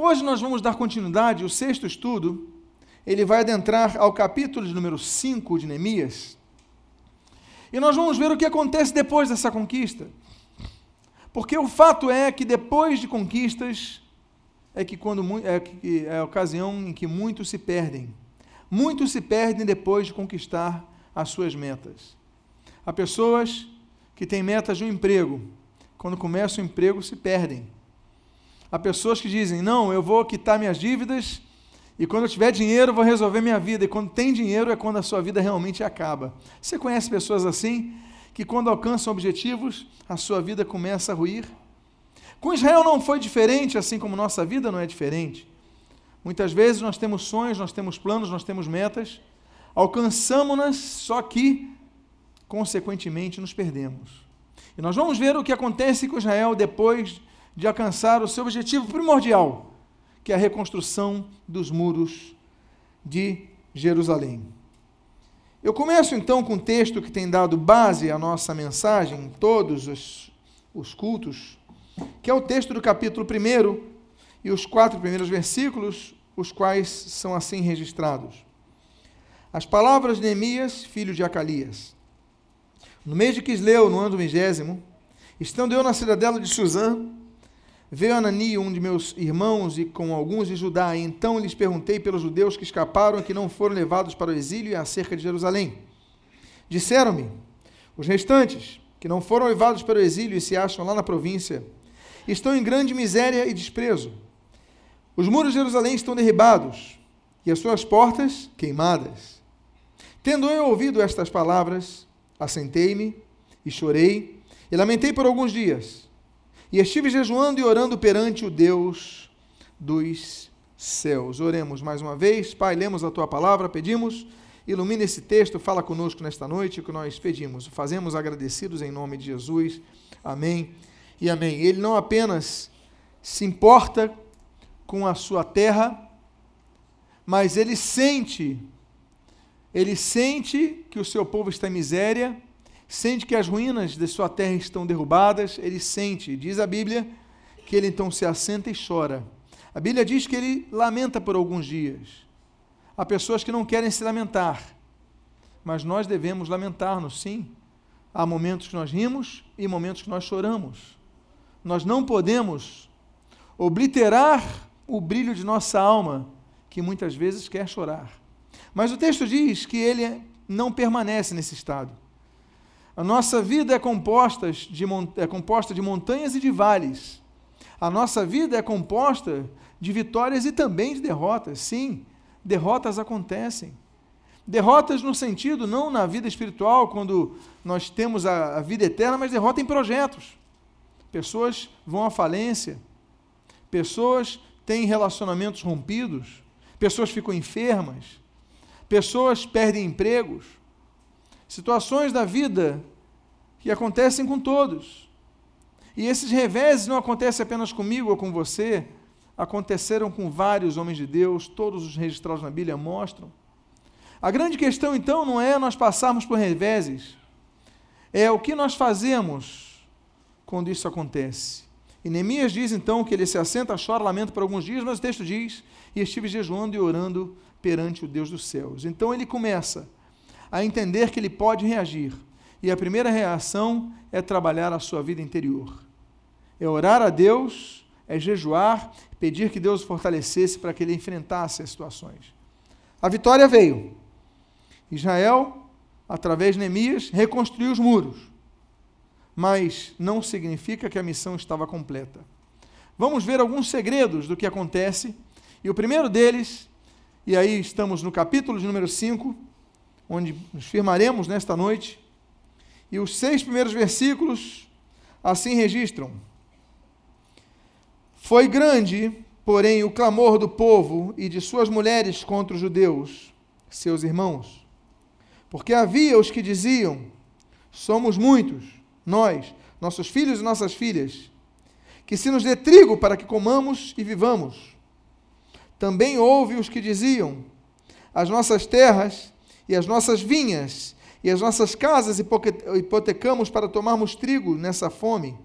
Hoje nós vamos dar continuidade, o sexto estudo, ele vai adentrar ao capítulo de número 5 de Neemias. E nós vamos ver o que acontece depois dessa conquista. Porque o fato é que depois de conquistas é que quando é, que é a ocasião em que muitos se perdem. Muitos se perdem depois de conquistar as suas metas. Há pessoas que têm metas de um emprego, quando começam o emprego se perdem. Há pessoas que dizem: "Não, eu vou quitar minhas dívidas e quando eu tiver dinheiro vou resolver minha vida". E quando tem dinheiro é quando a sua vida realmente acaba. Você conhece pessoas assim que quando alcançam objetivos, a sua vida começa a ruir? Com Israel não foi diferente, assim como nossa vida não é diferente. Muitas vezes nós temos sonhos, nós temos planos, nós temos metas, alcançamos-nas, só que, consequentemente, nos perdemos. E nós vamos ver o que acontece com Israel depois de alcançar o seu objetivo primordial, que é a reconstrução dos muros de Jerusalém. Eu começo então com um texto que tem dado base à nossa mensagem em todos os, os cultos, que é o texto do capítulo 1 e os quatro primeiros versículos, os quais são assim registrados. As palavras de Neemias, filho de Acalias. No mês de Quisleu, no ano vigésimo, estando eu na cidadela de Suzã, veio Anani, um de meus irmãos, e com alguns de Judá, e então lhes perguntei pelos judeus que escaparam e que não foram levados para o exílio e acerca de Jerusalém. Disseram-me, os restantes, que não foram levados para o exílio e se acham lá na província, estão em grande miséria e desprezo. Os muros de Jerusalém estão derribados e as suas portas queimadas. Tendo eu ouvido estas palavras, assentei-me e chorei e lamentei por alguns dias. E estive jejuando e orando perante o Deus dos céus. Oremos mais uma vez. Pai, lemos a tua palavra, pedimos, ilumina esse texto, fala conosco nesta noite, que nós pedimos. Fazemos agradecidos em nome de Jesus. Amém e amém. Ele não apenas se importa com a sua terra, mas ele sente ele sente que o seu povo está em miséria, sente que as ruínas de sua terra estão derrubadas, ele sente, diz a Bíblia, que ele então se assenta e chora. A Bíblia diz que ele lamenta por alguns dias. Há pessoas que não querem se lamentar, mas nós devemos lamentar-nos, sim. Há momentos que nós rimos e momentos que nós choramos. Nós não podemos obliterar o brilho de nossa alma, que muitas vezes quer chorar. Mas o texto diz que ele não permanece nesse estado. A nossa vida é composta de, é composta de montanhas e de vales. A nossa vida é composta de vitórias e também de derrotas. Sim, derrotas acontecem. Derrotas no sentido, não na vida espiritual, quando nós temos a, a vida eterna, mas derrota em projetos. Pessoas vão à falência, pessoas têm relacionamentos rompidos, pessoas ficam enfermas, pessoas perdem empregos, situações da vida que acontecem com todos. E esses reveses não acontecem apenas comigo ou com você, aconteceram com vários homens de Deus, todos os registrados na Bíblia mostram. A grande questão, então, não é nós passarmos por reveses, é o que nós fazemos quando isso acontece. E Neemias diz então que ele se assenta, chora, lamenta por alguns dias, mas o texto diz: E estive jejuando e orando perante o Deus dos céus. Então ele começa a entender que ele pode reagir. E a primeira reação é trabalhar a sua vida interior. É orar a Deus, é jejuar, pedir que Deus o fortalecesse para que ele enfrentasse as situações. A vitória veio. Israel, através de Neemias, reconstruiu os muros. Mas não significa que a missão estava completa. Vamos ver alguns segredos do que acontece. E o primeiro deles e aí estamos no capítulo de número 5, onde nos firmaremos nesta noite. E os seis primeiros versículos assim registram: Foi grande, porém, o clamor do povo e de suas mulheres contra os judeus, seus irmãos. Porque havia os que diziam: Somos muitos, nós, nossos filhos e nossas filhas, que se nos dê trigo para que comamos e vivamos. Também houve os que diziam: as nossas terras e as nossas vinhas e as nossas casas hipotecamos para tomarmos trigo nessa fome.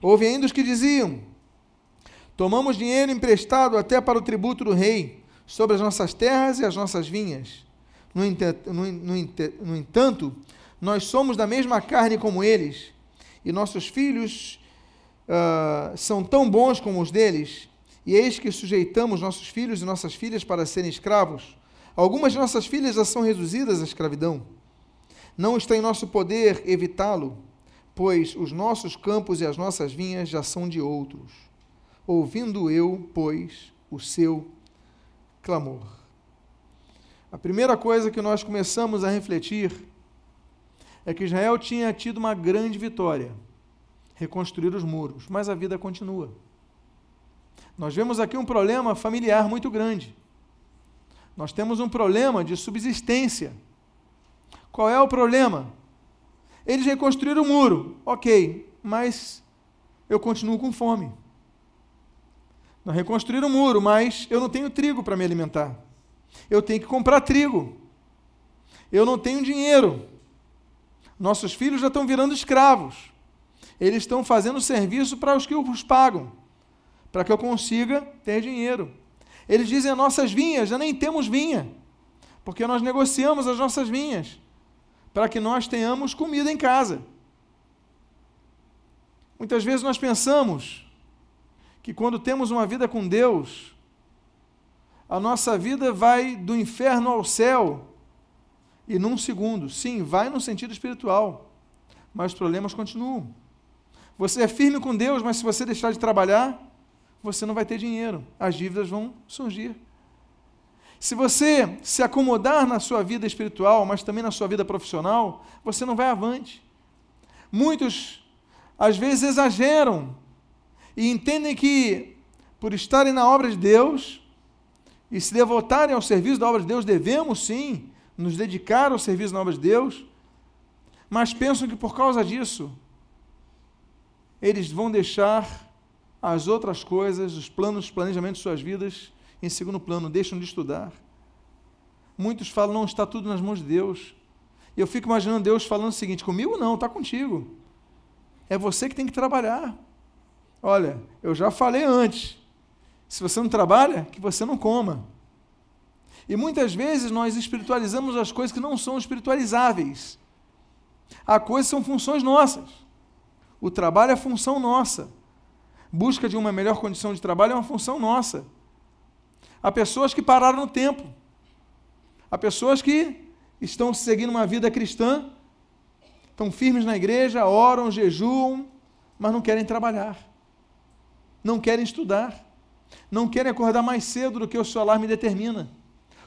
Houve ainda os que diziam: Tomamos dinheiro emprestado até para o tributo do rei, sobre as nossas terras e as nossas vinhas. No entanto, no, no, no entanto nós somos da mesma carne como eles, e nossos filhos uh, são tão bons como os deles, e eis que sujeitamos nossos filhos e nossas filhas para serem escravos. Algumas de nossas filhas já são reduzidas à escravidão. Não está em nosso poder evitá-lo, pois os nossos campos e as nossas vinhas já são de outros. Ouvindo eu, pois, o seu clamor. A primeira coisa que nós começamos a refletir é que Israel tinha tido uma grande vitória reconstruir os muros, mas a vida continua. Nós vemos aqui um problema familiar muito grande. Nós temos um problema de subsistência. Qual é o problema? Eles reconstruíram o muro, ok, mas eu continuo com fome. Não reconstruíram o muro, mas eu não tenho trigo para me alimentar. Eu tenho que comprar trigo. Eu não tenho dinheiro. Nossos filhos já estão virando escravos. Eles estão fazendo serviço para os que os pagam, para que eu consiga ter dinheiro. Eles dizem: nossas vinhas, já nem temos vinha, porque nós negociamos as nossas vinhas, para que nós tenhamos comida em casa. Muitas vezes nós pensamos que quando temos uma vida com Deus, a nossa vida vai do inferno ao céu e num segundo. Sim, vai no sentido espiritual, mas os problemas continuam. Você é firme com Deus, mas se você deixar de trabalhar, você não vai ter dinheiro. As dívidas vão surgir. Se você se acomodar na sua vida espiritual, mas também na sua vida profissional, você não vai avante. Muitos, às vezes, exageram e entendem que, por estarem na obra de Deus e se devotarem ao serviço da obra de Deus, devemos sim nos dedicar ao serviço da obra de Deus, mas pensam que por causa disso eles vão deixar as outras coisas, os planos, planejamentos de suas vidas em segundo plano, deixam de estudar. Muitos falam, não, está tudo nas mãos de Deus. E eu fico imaginando Deus falando o seguinte: comigo não, está contigo. É você que tem que trabalhar. Olha, eu já falei antes. Se você não trabalha, que você não coma. E muitas vezes nós espiritualizamos as coisas que não são espiritualizáveis. Há coisas que são funções nossas. O trabalho é função nossa. Busca de uma melhor condição de trabalho é uma função nossa. Há pessoas que pararam no tempo. Há pessoas que estão seguindo uma vida cristã, estão firmes na igreja, oram, jejuam, mas não querem trabalhar. Não querem estudar. Não querem acordar mais cedo do que o seu alarme determina.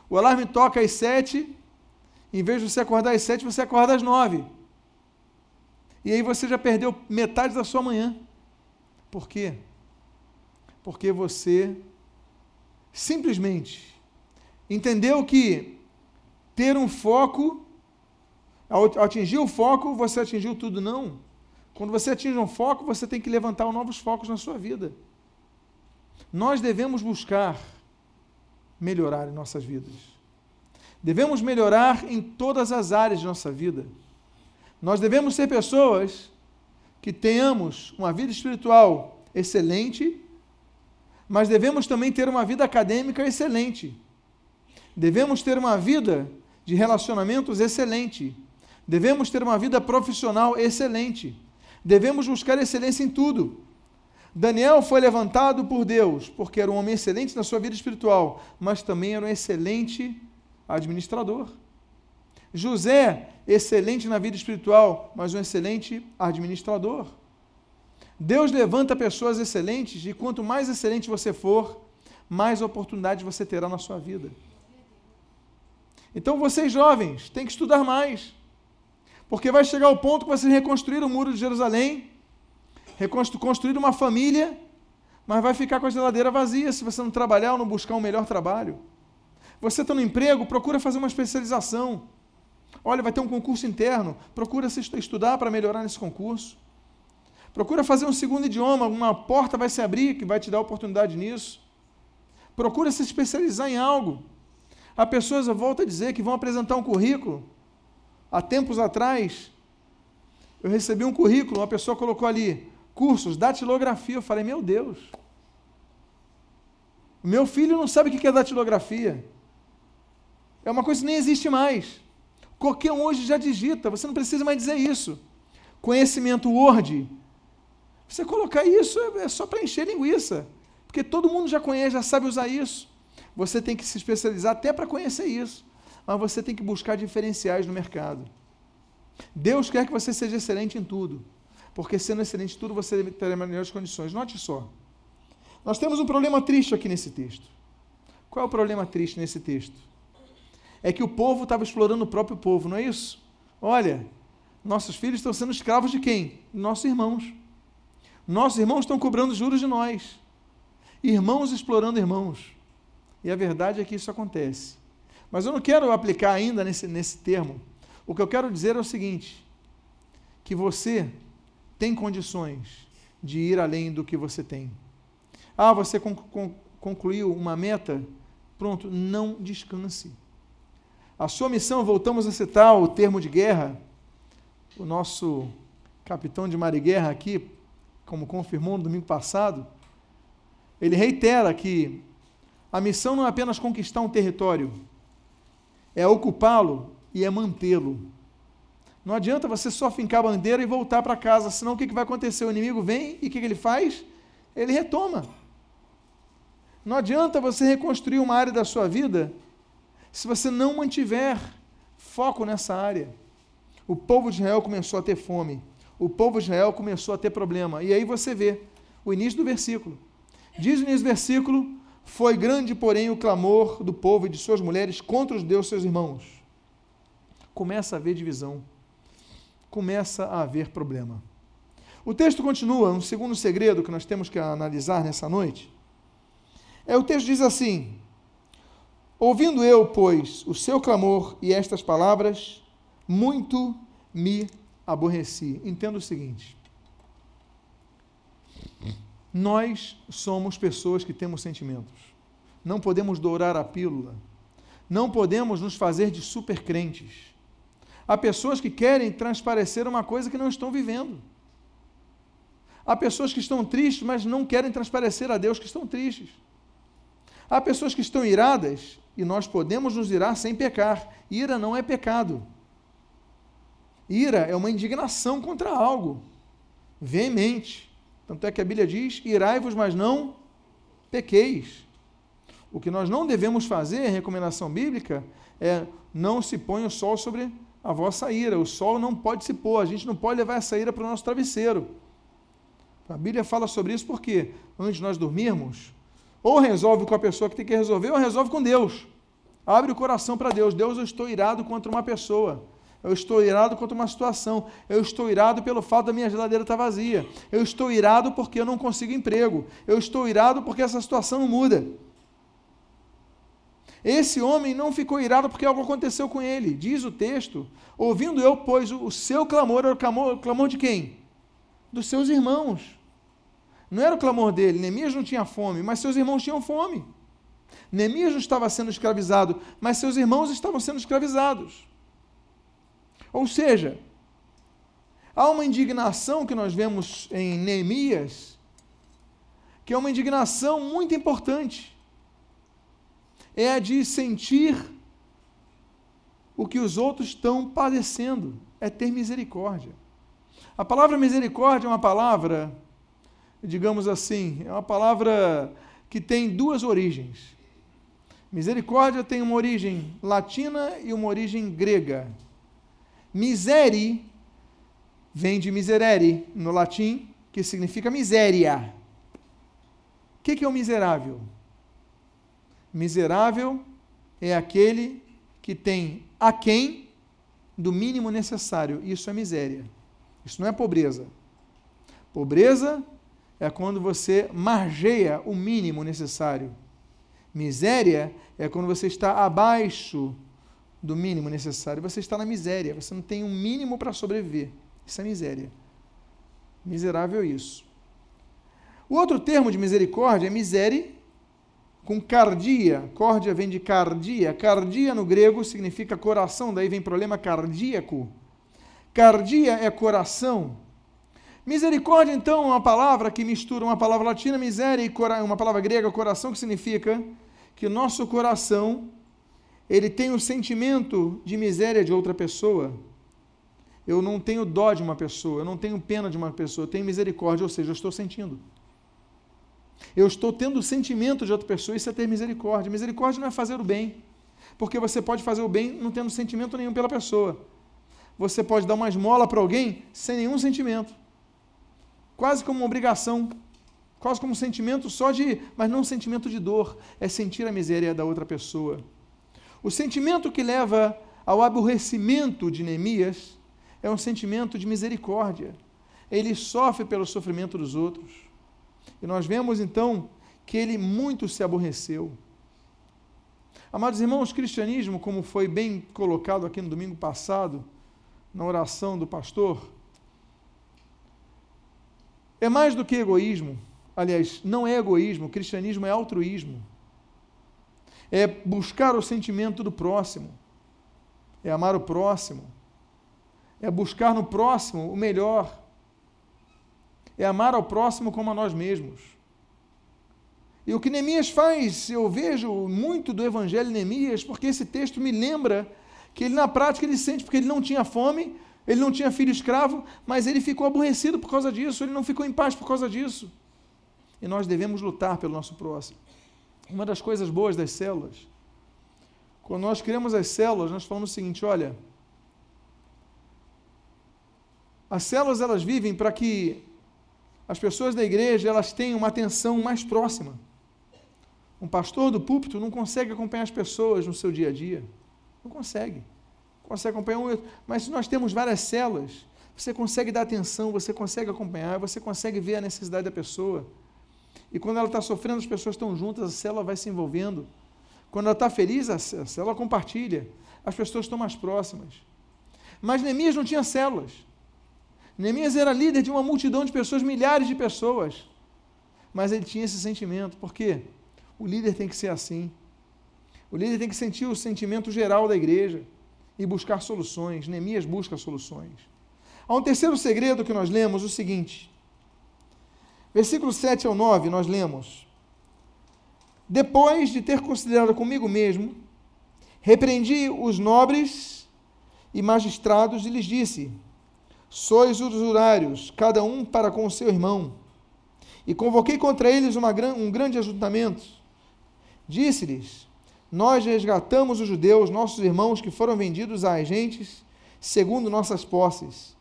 O alarme toca às sete, em vez de você acordar às sete, você acorda às nove. E aí você já perdeu metade da sua manhã. Por quê? Porque você simplesmente entendeu que ter um foco, ao atingir o foco, você atingiu tudo. Não. Quando você atinge um foco, você tem que levantar novos focos na sua vida. Nós devemos buscar melhorar em nossas vidas. Devemos melhorar em todas as áreas de nossa vida. Nós devemos ser pessoas que tenhamos uma vida espiritual excelente, mas devemos também ter uma vida acadêmica excelente. Devemos ter uma vida de relacionamentos excelente. Devemos ter uma vida profissional excelente. Devemos buscar excelência em tudo. Daniel foi levantado por Deus porque era um homem excelente na sua vida espiritual, mas também era um excelente administrador. José, excelente na vida espiritual, mas um excelente administrador. Deus levanta pessoas excelentes e quanto mais excelente você for, mais oportunidades você terá na sua vida. Então vocês jovens têm que estudar mais, porque vai chegar o ponto que vocês reconstruir o muro de Jerusalém, reconstruir uma família, mas vai ficar com a geladeira vazia se você não trabalhar ou não buscar um melhor trabalho. Você está no emprego, procura fazer uma especialização. Olha, vai ter um concurso interno, procura se estudar para melhorar nesse concurso. Procura fazer um segundo idioma, uma porta vai se abrir que vai te dar oportunidade nisso. Procura se especializar em algo. Há pessoas, eu volto a dizer, que vão apresentar um currículo. Há tempos atrás, eu recebi um currículo, uma pessoa colocou ali, cursos, datilografia. Eu falei, meu Deus, Meu filho não sabe o que é datilografia. É uma coisa que nem existe mais. Qualquer um hoje já digita, você não precisa mais dizer isso. Conhecimento Word. Você colocar isso é, é só para encher linguiça. Porque todo mundo já conhece, já sabe usar isso. Você tem que se especializar até para conhecer isso. Mas você tem que buscar diferenciais no mercado. Deus quer que você seja excelente em tudo. Porque sendo excelente em tudo, você terá melhores condições. Note só. Nós temos um problema triste aqui nesse texto. Qual é o problema triste nesse texto? É que o povo estava explorando o próprio povo, não é isso? Olha, nossos filhos estão sendo escravos de quem? Nossos irmãos. Nossos irmãos estão cobrando juros de nós. Irmãos explorando irmãos. E a verdade é que isso acontece. Mas eu não quero aplicar ainda nesse, nesse termo. O que eu quero dizer é o seguinte: que você tem condições de ir além do que você tem. Ah, você concluiu uma meta? Pronto, não descanse. A sua missão, voltamos a citar o termo de guerra, o nosso capitão de mar e guerra aqui, como confirmou no domingo passado, ele reitera que a missão não é apenas conquistar um território, é ocupá-lo e é mantê-lo. Não adianta você só fincar a bandeira e voltar para casa, senão o que, vai acontecer? O inimigo vem e o que ele faz? Ele retoma. Não adianta você reconstruir uma área da sua vida se você não mantiver foco nessa área. O povo de Israel começou a ter fome. O povo de Israel começou a ter problema. E aí você vê o início do versículo. Diz o início do versículo: Foi grande, porém, o clamor do povo e de suas mulheres contra os deus seus irmãos. Começa a haver divisão. Começa a haver problema. O texto continua, um segundo segredo que nós temos que analisar nessa noite é, o texto diz assim: Ouvindo eu, pois, o seu clamor e estas palavras, muito me aborreci. Entenda o seguinte: nós somos pessoas que temos sentimentos. Não podemos dourar a pílula. Não podemos nos fazer de super crentes. Há pessoas que querem transparecer uma coisa que não estão vivendo. Há pessoas que estão tristes, mas não querem transparecer a Deus que estão tristes. Há pessoas que estão iradas e nós podemos nos irar sem pecar. Ira não é pecado. Ira é uma indignação contra algo, veemente. Tanto é que a Bíblia diz: irai-vos, mas não pequeis. O que nós não devemos fazer, recomendação bíblica, é não se põe o sol sobre a vossa ira. O sol não pode se pôr, a gente não pode levar essa ira para o nosso travesseiro. A Bíblia fala sobre isso porque, antes de nós dormirmos, ou resolve com a pessoa que tem que resolver, ou resolve com Deus. Abre o coração para Deus. Deus, eu estou irado contra uma pessoa. Eu estou irado contra uma situação. Eu estou irado pelo fato da minha geladeira estar vazia. Eu estou irado porque eu não consigo emprego. Eu estou irado porque essa situação não muda. Esse homem não ficou irado porque algo aconteceu com ele. Diz o texto: Ouvindo eu, pois, o seu clamor era o clamor, o clamor de quem? Dos seus irmãos. Não era o clamor dele, Neemias não tinha fome, mas seus irmãos tinham fome. Neemias não estava sendo escravizado, mas seus irmãos estavam sendo escravizados. Ou seja, há uma indignação que nós vemos em Neemias, que é uma indignação muito importante. É a de sentir o que os outros estão padecendo, é ter misericórdia. A palavra misericórdia é uma palavra digamos assim, é uma palavra que tem duas origens. Misericórdia tem uma origem latina e uma origem grega. Miseri vem de miserere no latim, que significa miséria. O que é o miserável? Miserável é aquele que tem aquém do mínimo necessário. Isso é miséria. Isso não é pobreza. Pobreza é quando você margeia o mínimo necessário. Miséria é quando você está abaixo do mínimo necessário. Você está na miséria, você não tem um mínimo para sobreviver. Isso é miséria. Miserável isso. O outro termo de misericórdia é miséria com cardia. Córdia vem de cardia. Cardia no grego significa coração, daí vem problema cardíaco. Cardia é coração. Misericórdia, então, é uma palavra que mistura uma palavra latina, miséria, e uma palavra grega, coração, que significa que o nosso coração ele tem o sentimento de miséria de outra pessoa. Eu não tenho dó de uma pessoa, eu não tenho pena de uma pessoa, eu tenho misericórdia, ou seja, eu estou sentindo. Eu estou tendo o sentimento de outra pessoa, isso é ter misericórdia. Misericórdia não é fazer o bem, porque você pode fazer o bem não tendo sentimento nenhum pela pessoa. Você pode dar uma esmola para alguém sem nenhum sentimento quase como uma obrigação, quase como um sentimento só de, mas não um sentimento de dor, é sentir a miséria da outra pessoa. O sentimento que leva ao aborrecimento de Neemias é um sentimento de misericórdia. Ele sofre pelo sofrimento dos outros. E nós vemos então que ele muito se aborreceu. Amados irmãos, cristianismo, como foi bem colocado aqui no domingo passado, na oração do pastor, é mais do que egoísmo. Aliás, não é egoísmo, cristianismo é altruísmo. É buscar o sentimento do próximo. É amar o próximo. É buscar no próximo o melhor. É amar ao próximo como a nós mesmos. E o que Neemias faz, eu vejo muito do evangelho de Neemias, porque esse texto me lembra que ele na prática ele sente porque ele não tinha fome, ele não tinha filho escravo, mas ele ficou aborrecido por causa disso, ele não ficou em paz por causa disso. E nós devemos lutar pelo nosso próximo. Uma das coisas boas das células, quando nós criamos as células, nós falamos o seguinte: olha, as células elas vivem para que as pessoas da igreja elas tenham uma atenção mais próxima. Um pastor do púlpito não consegue acompanhar as pessoas no seu dia a dia. Não consegue consegue acompanhar um, mas se nós temos várias células, você consegue dar atenção, você consegue acompanhar, você consegue ver a necessidade da pessoa. E quando ela está sofrendo, as pessoas estão juntas, a célula vai se envolvendo. Quando ela está feliz, a célula compartilha. As pessoas estão mais próximas. Mas Neemias não tinha células. Neemias era líder de uma multidão de pessoas, milhares de pessoas. Mas ele tinha esse sentimento. Por quê? O líder tem que ser assim. O líder tem que sentir o sentimento geral da igreja e buscar soluções. Neemias busca soluções. Há um terceiro segredo que nós lemos, o seguinte. Versículo 7 ao 9, nós lemos: Depois de ter considerado comigo mesmo, repreendi os nobres e magistrados e lhes disse: Sois usurários, cada um para com o seu irmão. E convoquei contra eles uma, um grande ajuntamento. Disse-lhes: nós resgatamos os judeus, nossos irmãos, que foram vendidos a agentes, segundo nossas posses.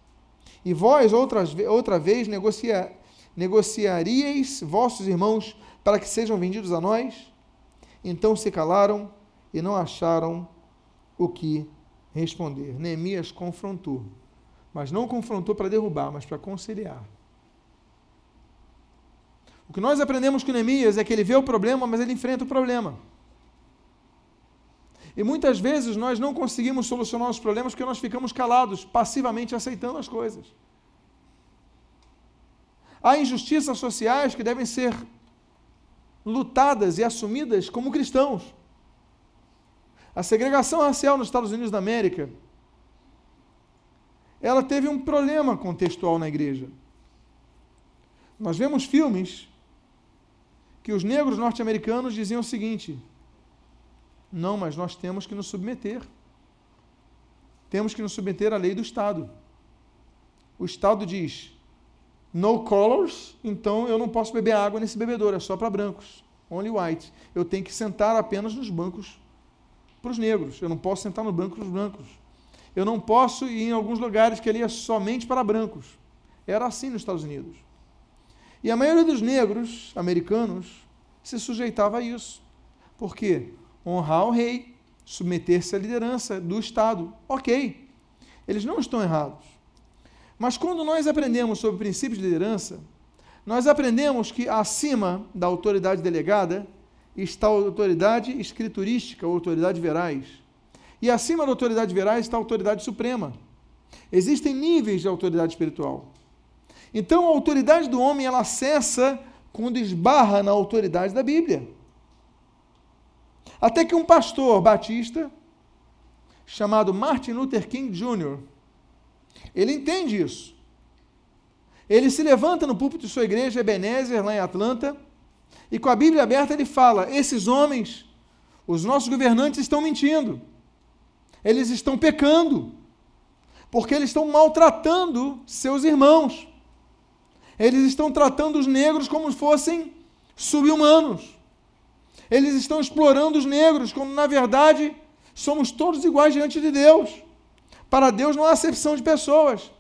E vós, outras, outra vez, negocia, negociaríeis vossos irmãos para que sejam vendidos a nós? Então se calaram e não acharam o que responder. Neemias confrontou, mas não confrontou para derrubar, mas para conciliar. O que nós aprendemos com Neemias é que ele vê o problema, mas ele enfrenta o problema. E muitas vezes nós não conseguimos solucionar os problemas porque nós ficamos calados, passivamente aceitando as coisas. Há injustiças sociais que devem ser lutadas e assumidas como cristãos. A segregação racial nos Estados Unidos da América, ela teve um problema contextual na igreja. Nós vemos filmes que os negros norte-americanos diziam o seguinte: não, mas nós temos que nos submeter. Temos que nos submeter à lei do Estado. O Estado diz: no colors, então eu não posso beber água nesse bebedouro, é só para brancos. Only white. Eu tenho que sentar apenas nos bancos para os negros. Eu não posso sentar no banco dos brancos. Eu não posso ir em alguns lugares que ali é somente para brancos. Era assim nos Estados Unidos. E a maioria dos negros americanos se sujeitava a isso. Por quê? Honrar o rei, submeter-se à liderança do Estado. Ok, eles não estão errados. Mas quando nós aprendemos sobre princípios de liderança, nós aprendemos que acima da autoridade delegada está a autoridade escriturística, a autoridade verais. E acima da autoridade verais está a autoridade suprema. Existem níveis de autoridade espiritual. Então a autoridade do homem ela cessa quando esbarra na autoridade da Bíblia. Até que um pastor batista, chamado Martin Luther King Jr., ele entende isso. ele se levanta no púlpito de sua igreja, Ebenezer, lá em Atlanta, e com a Bíblia aberta ele fala: esses homens, os nossos governantes estão mentindo, eles estão pecando, porque eles estão maltratando seus irmãos, eles estão tratando os negros como se fossem subhumanos, eles estão explorando os negros, quando na verdade somos todos iguais diante de Deus. Para Deus não há acepção de pessoas.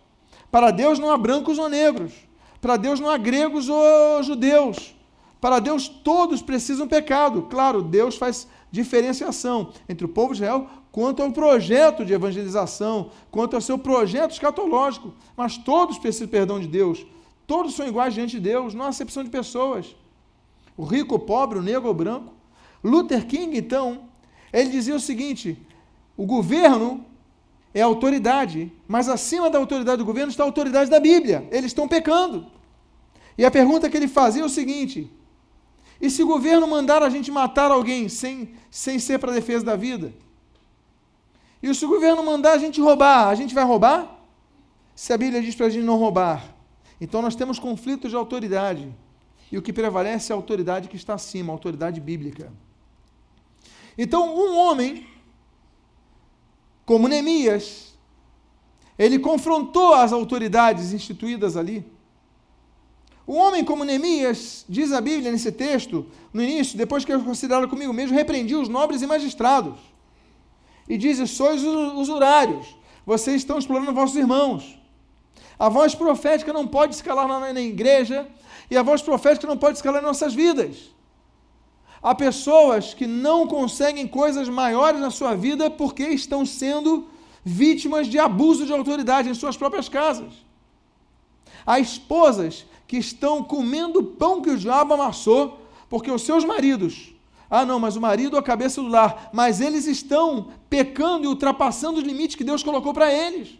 Para Deus não há brancos ou negros. Para Deus não há gregos ou judeus. Para Deus todos precisam pecado. Claro, Deus faz diferenciação entre o povo de Israel quanto ao projeto de evangelização, quanto ao seu projeto escatológico. Mas todos precisam perdão de Deus. Todos são iguais diante de Deus, não há acepção de pessoas. O rico, o pobre, o negro ou o branco. Luther King, então, ele dizia o seguinte: o governo é autoridade, mas acima da autoridade do governo está a autoridade da Bíblia. Eles estão pecando. E a pergunta que ele fazia é o seguinte: e se o governo mandar a gente matar alguém sem, sem ser para a defesa da vida? E se o governo mandar a gente roubar, a gente vai roubar? Se a Bíblia diz para a gente não roubar. Então nós temos conflitos de autoridade. E o que prevalece é a autoridade que está acima, a autoridade bíblica. Então, um homem como Neemias, ele confrontou as autoridades instituídas ali. Um homem como Neemias, diz a Bíblia nesse texto, no início, depois que eu considerado comigo mesmo, repreendi os nobres e magistrados. E diz: Sois usurários, vocês estão explorando vossos irmãos. A voz profética não pode escalar na, na igreja, e a voz profética não pode escalar em nossas vidas. Há pessoas que não conseguem coisas maiores na sua vida porque estão sendo vítimas de abuso de autoridade em suas próprias casas. Há esposas que estão comendo pão que o diabo amassou porque os seus maridos ah, não, mas o marido é a cabeça do lar. Mas eles estão pecando e ultrapassando os limites que Deus colocou para eles.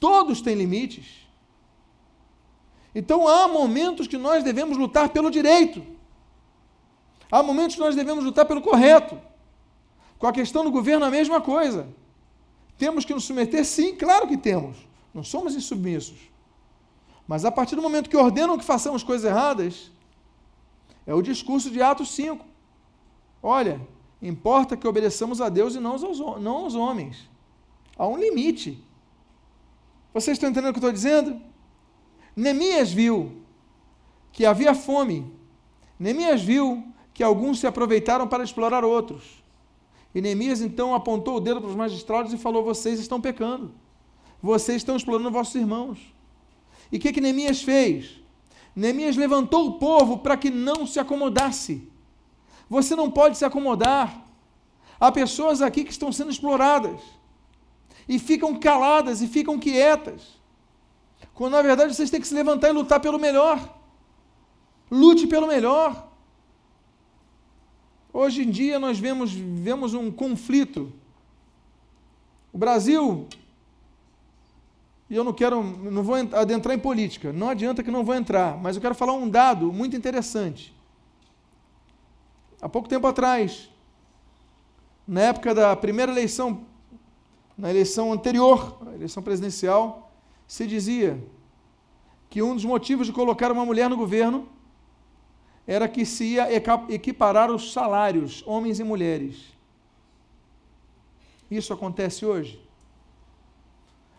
Todos têm limites. Então há momentos que nós devemos lutar pelo direito. Há momentos que nós devemos lutar pelo correto. Com a questão do governo, a mesma coisa. Temos que nos submeter? Sim, claro que temos. Não somos insubmissos. Mas a partir do momento que ordenam que façamos coisas erradas, é o discurso de Atos 5. Olha, importa que obedeçamos a Deus e não aos, não aos homens. Há um limite. Vocês estão entendendo o que eu estou dizendo? Neemias viu que havia fome. Neemias viu que alguns se aproveitaram para explorar outros. E Neemias então apontou o dedo para os magistrados e falou: Vocês estão pecando. Vocês estão explorando vossos irmãos. E o que, que Neemias fez? Neemias levantou o povo para que não se acomodasse. Você não pode se acomodar. Há pessoas aqui que estão sendo exploradas e ficam caladas e ficam quietas. Quando na verdade vocês têm que se levantar e lutar pelo melhor. Lute pelo melhor. Hoje em dia nós vemos, vemos um conflito. O Brasil, e eu não quero, não vou adentrar em política, não adianta que não vou entrar, mas eu quero falar um dado muito interessante. Há pouco tempo atrás, na época da primeira eleição, na eleição anterior, a eleição presidencial, se dizia que um dos motivos de colocar uma mulher no governo era que se ia equiparar os salários, homens e mulheres. Isso acontece hoje?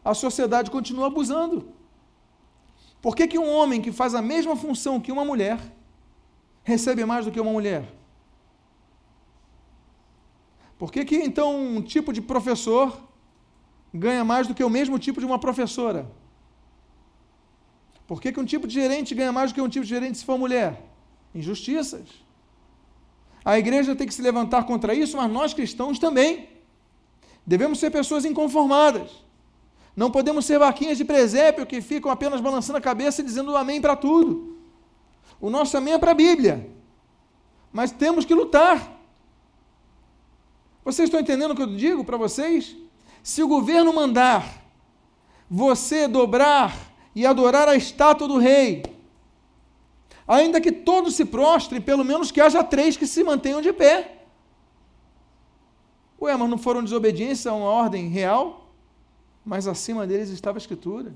A sociedade continua abusando. Por que, que um homem que faz a mesma função que uma mulher recebe mais do que uma mulher? Por que, que então um tipo de professor ganha mais do que o mesmo tipo de uma professora? Por que, que um tipo de gerente ganha mais do que um tipo de gerente se for mulher? Injustiças. A igreja tem que se levantar contra isso, mas nós cristãos também. Devemos ser pessoas inconformadas. Não podemos ser vaquinhas de presépio que ficam apenas balançando a cabeça e dizendo amém para tudo. O nosso amém é para a Bíblia. Mas temos que lutar. Vocês estão entendendo o que eu digo para vocês? Se o governo mandar você dobrar e adorar a estátua do rei, ainda que todos se prostrem, pelo menos que haja três que se mantenham de pé. Ué, mas não foram desobediência a uma ordem real? Mas acima deles estava a Escritura.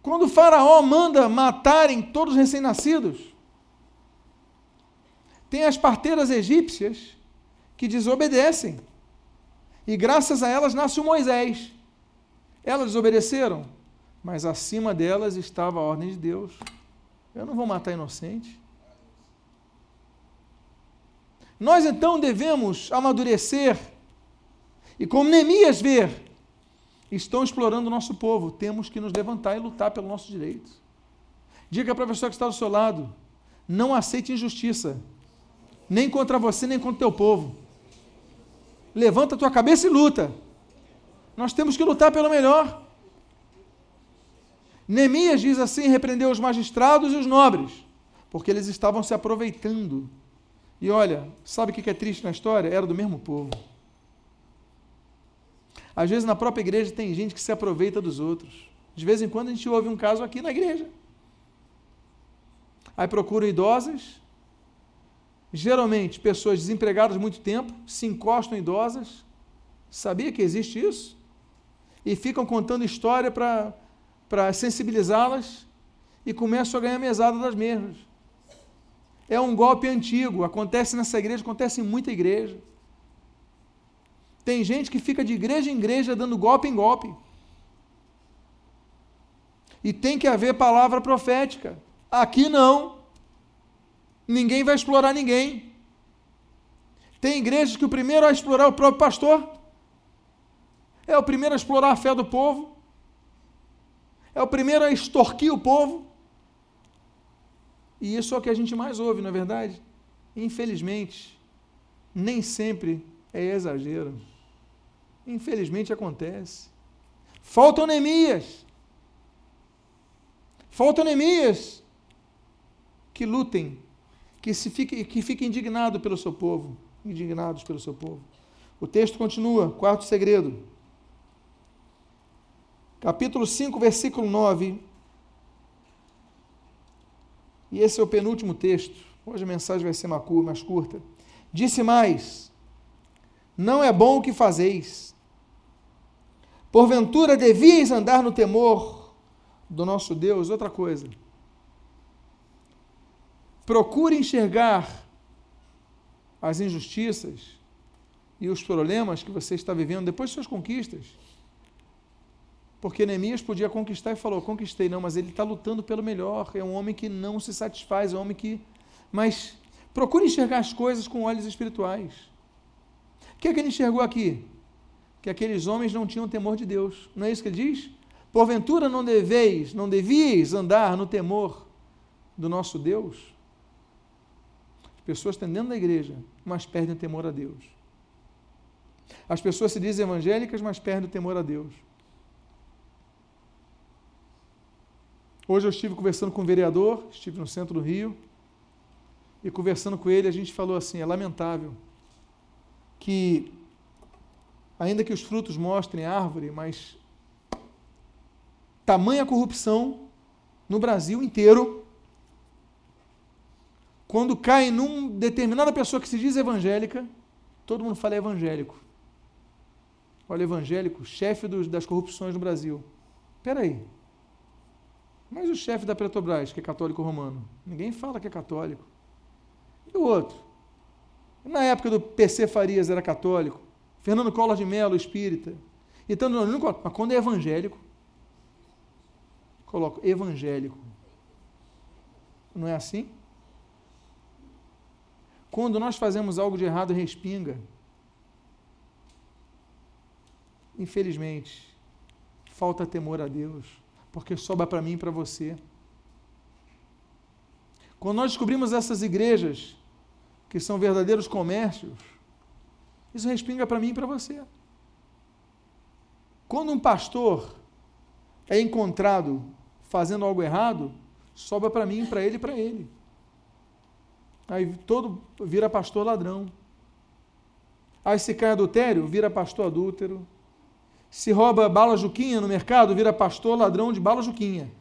Quando o Faraó manda matarem todos os recém-nascidos, tem as parteiras egípcias que desobedecem. E graças a elas nasce o Moisés. Elas desobedeceram, mas acima delas estava a ordem de Deus. Eu não vou matar inocente. Nós então devemos amadurecer e, como Neemias ver, estão explorando o nosso povo, temos que nos levantar e lutar pelos nossos direitos. Diga para a pessoa que está do seu lado: não aceite injustiça, nem contra você, nem contra o teu povo. Levanta a tua cabeça e luta. Nós temos que lutar pelo melhor. Neemias diz assim: repreendeu os magistrados e os nobres, porque eles estavam se aproveitando. E olha, sabe o que é triste na história? Era do mesmo povo. Às vezes na própria igreja tem gente que se aproveita dos outros. De vez em quando a gente ouve um caso aqui na igreja. Aí procuram idosas, geralmente pessoas desempregadas muito tempo, se encostam idosas. Sabia que existe isso? E ficam contando história para sensibilizá-las e começam a ganhar mesada das mesmas. É um golpe antigo, acontece nessa igreja, acontece em muita igreja. Tem gente que fica de igreja em igreja dando golpe em golpe. E tem que haver palavra profética. Aqui não. Ninguém vai explorar ninguém. Tem igrejas que o primeiro a explorar é o próprio pastor. É o primeiro a explorar a fé do povo. É o primeiro a extorquir o povo. E isso é o que a gente mais ouve, não é verdade? Infelizmente, nem sempre é exagero. Infelizmente acontece. Faltam Neemias. Faltam Neemias que lutem, que, se fique, que fiquem indignados pelo seu povo. Indignados pelo seu povo. O texto continua, quarto segredo. Capítulo 5, versículo 9. E esse é o penúltimo texto. Hoje a mensagem vai ser mais curta. Disse mais: Não é bom o que fazeis Porventura devias andar no temor do nosso Deus? Outra coisa. Procure enxergar as injustiças e os problemas que você está vivendo depois de suas conquistas. Porque Neemias podia conquistar e falou: conquistei, não, mas ele está lutando pelo melhor. É um homem que não se satisfaz, é um homem que. Mas procure enxergar as coisas com olhos espirituais. O que é que ele enxergou aqui? que aqueles homens não tinham temor de Deus. Não é isso que ele diz? Porventura não deveis, não devias andar no temor do nosso Deus? As pessoas estão dentro da igreja, mas perdem o temor a Deus. As pessoas se dizem evangélicas, mas perdem o temor a Deus. Hoje eu estive conversando com um vereador, estive no centro do Rio, e conversando com ele, a gente falou assim: é lamentável que ainda que os frutos mostrem árvore, mas tamanha corrupção no Brasil inteiro, quando cai numa determinada pessoa que se diz evangélica, todo mundo fala evangélico. Olha, evangélico, chefe dos, das corrupções no Brasil. Espera aí. Mas o chefe da Petrobras, que é católico romano, ninguém fala que é católico. E o outro? Na época do PC Farias era católico. Fernando Collor de Mello, espírita. Então, não, não, mas quando é evangélico, coloco evangélico. Não é assim? Quando nós fazemos algo de errado, respinga. Infelizmente, falta temor a Deus, porque sobra para mim e para você. Quando nós descobrimos essas igrejas, que são verdadeiros comércios, isso respinga para mim e para você. Quando um pastor é encontrado fazendo algo errado, sobra para mim, para ele e para ele. Aí todo vira pastor ladrão. Aí se cai adultério, vira pastor adúltero. Se rouba bala juquinha no mercado, vira pastor ladrão de bala juquinha.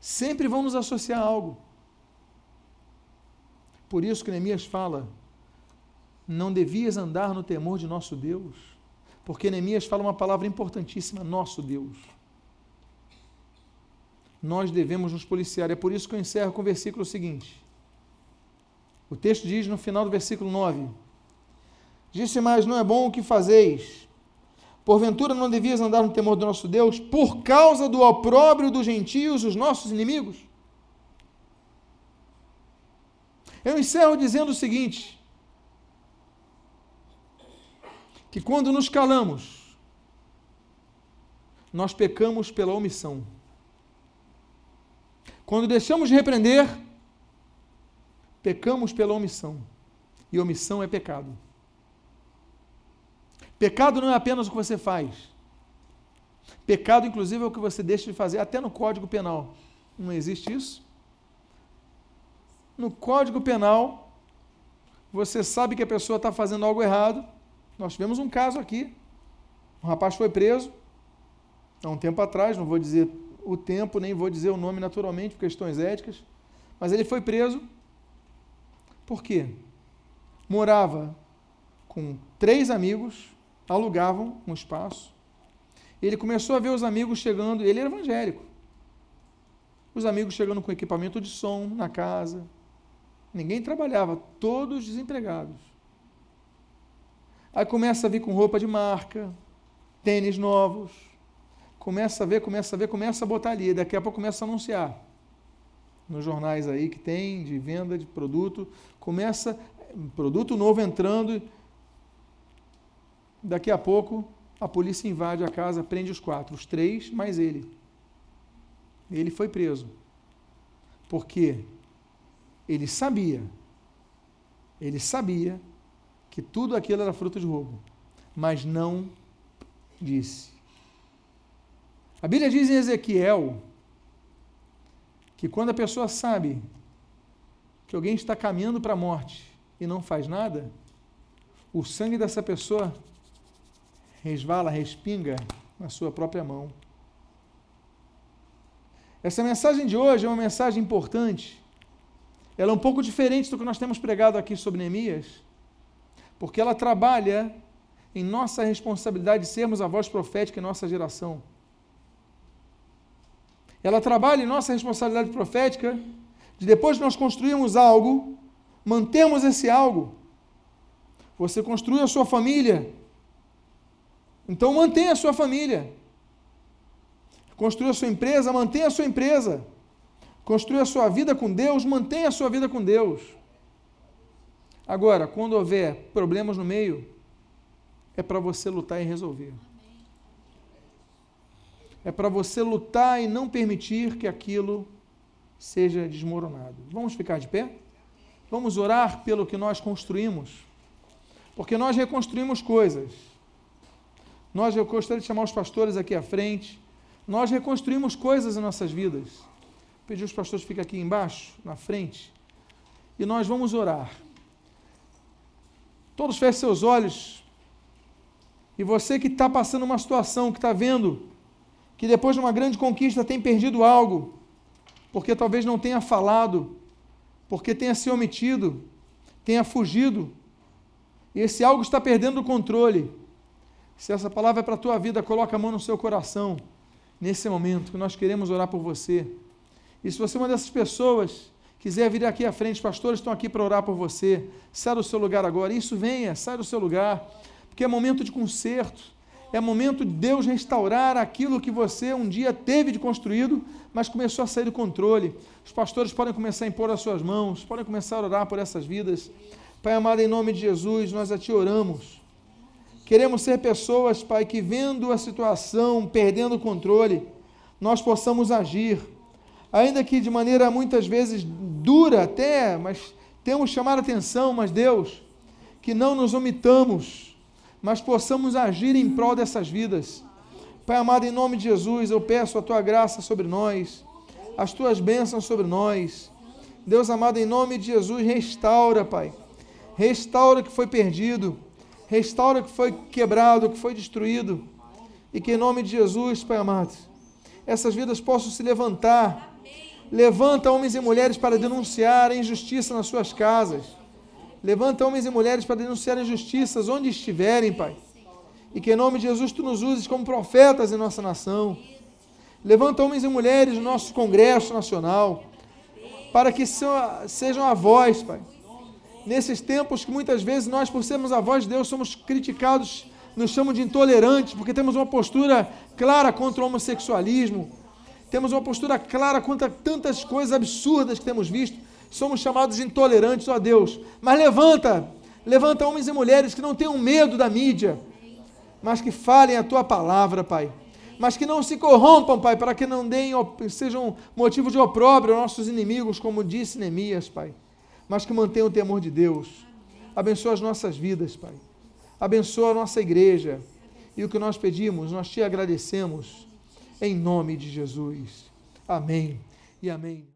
Sempre vão nos associar a algo. Por isso que Neemias fala: não devias andar no temor de nosso Deus, porque Neemias fala uma palavra importantíssima: nosso Deus. nós devemos nos policiar. É por isso que eu encerro com o versículo seguinte. O texto diz no final do versículo 9: Disse mais: Não é bom o que fazeis. Porventura não devias andar no temor do nosso Deus por causa do opróbrio dos gentios, os nossos inimigos? Eu encerro dizendo o seguinte: que quando nos calamos, nós pecamos pela omissão. Quando deixamos de repreender, pecamos pela omissão. E omissão é pecado. Pecado não é apenas o que você faz. Pecado, inclusive, é o que você deixa de fazer, até no Código Penal. Não existe isso? No Código Penal, você sabe que a pessoa está fazendo algo errado. Nós tivemos um caso aqui. Um rapaz foi preso há um tempo atrás, não vou dizer o tempo, nem vou dizer o nome naturalmente, por questões éticas, mas ele foi preso. Por quê? Morava com três amigos, alugavam um espaço. Ele começou a ver os amigos chegando, ele era evangélico. Os amigos chegando com equipamento de som na casa. Ninguém trabalhava, todos desempregados. Aí começa a vir com roupa de marca, tênis novos. Começa a ver, começa a ver, começa a botar ali. Daqui a pouco começa a anunciar. Nos jornais aí que tem de venda de produto. Começa produto novo entrando Daqui a pouco, a polícia invade a casa, prende os quatro, os três mais ele. Ele foi preso. Porque ele sabia, ele sabia que tudo aquilo era fruto de roubo, mas não disse. A Bíblia diz em Ezequiel que quando a pessoa sabe que alguém está caminhando para a morte e não faz nada, o sangue dessa pessoa resvala, respinga na sua própria mão. Essa mensagem de hoje é uma mensagem importante. Ela é um pouco diferente do que nós temos pregado aqui sobre Neemias, porque ela trabalha em nossa responsabilidade de sermos a voz profética em nossa geração. Ela trabalha em nossa responsabilidade profética de depois de nós construirmos algo, mantermos esse algo. Você construiu a sua família, então mantenha a sua família. Construa a sua empresa, mantenha a sua empresa. Construa a sua vida com Deus, mantenha a sua vida com Deus. Agora, quando houver problemas no meio, é para você lutar e resolver. É para você lutar e não permitir que aquilo seja desmoronado. Vamos ficar de pé? Vamos orar pelo que nós construímos. Porque nós reconstruímos coisas. Nós, eu gostaria de chamar os pastores aqui à frente. Nós reconstruímos coisas em nossas vidas. Pedir os pastores fiquem aqui embaixo, na frente. E nós vamos orar. Todos fechem seus olhos. E você que está passando uma situação, que está vendo que depois de uma grande conquista tem perdido algo, porque talvez não tenha falado, porque tenha se omitido, tenha fugido, e esse algo está perdendo o controle. Se essa palavra é para a tua vida, coloca a mão no seu coração nesse momento que nós queremos orar por você. E se você é uma dessas pessoas, quiser vir aqui à frente, pastores estão aqui para orar por você. Sai do seu lugar agora. Isso venha, sai do seu lugar, porque é momento de conserto. É momento de Deus restaurar aquilo que você um dia teve de construído, mas começou a sair do controle. Os pastores podem começar a impor as suas mãos, podem começar a orar por essas vidas. Pai amado, em nome de Jesus, nós a Te oramos Queremos ser pessoas, Pai, que vendo a situação, perdendo o controle, nós possamos agir. Ainda que de maneira muitas vezes dura até, mas temos chamar atenção, mas Deus, que não nos omitamos, mas possamos agir em prol dessas vidas. Pai amado, em nome de Jesus, eu peço a tua graça sobre nós, as tuas bênçãos sobre nós. Deus amado, em nome de Jesus, restaura, Pai. Restaura o que foi perdido restaura o que foi quebrado, o que foi destruído. E que em nome de Jesus, Pai amado, essas vidas possam se levantar. Levanta homens e mulheres para denunciar a injustiça nas suas casas. Levanta homens e mulheres para denunciar injustiças onde estiverem, Pai. E que em nome de Jesus tu nos uses como profetas em nossa nação. Levanta homens e mulheres no nosso Congresso Nacional, para que sejam a voz, Pai. Nesses tempos que muitas vezes nós, por sermos a voz de Deus, somos criticados, nos chamam de intolerantes, porque temos uma postura clara contra o homossexualismo, temos uma postura clara contra tantas coisas absurdas que temos visto, somos chamados de intolerantes, ó Deus. Mas levanta, levanta homens e mulheres que não tenham medo da mídia, mas que falem a tua palavra, Pai. Mas que não se corrompam, Pai, para que não deem, sejam motivo de opróbrio aos nossos inimigos, como disse Neemias, Pai. Mas que mantenham o temor de Deus. Abençoa as nossas vidas, Pai. Abençoa a nossa igreja. E o que nós pedimos, nós te agradecemos em nome de Jesus. Amém e amém.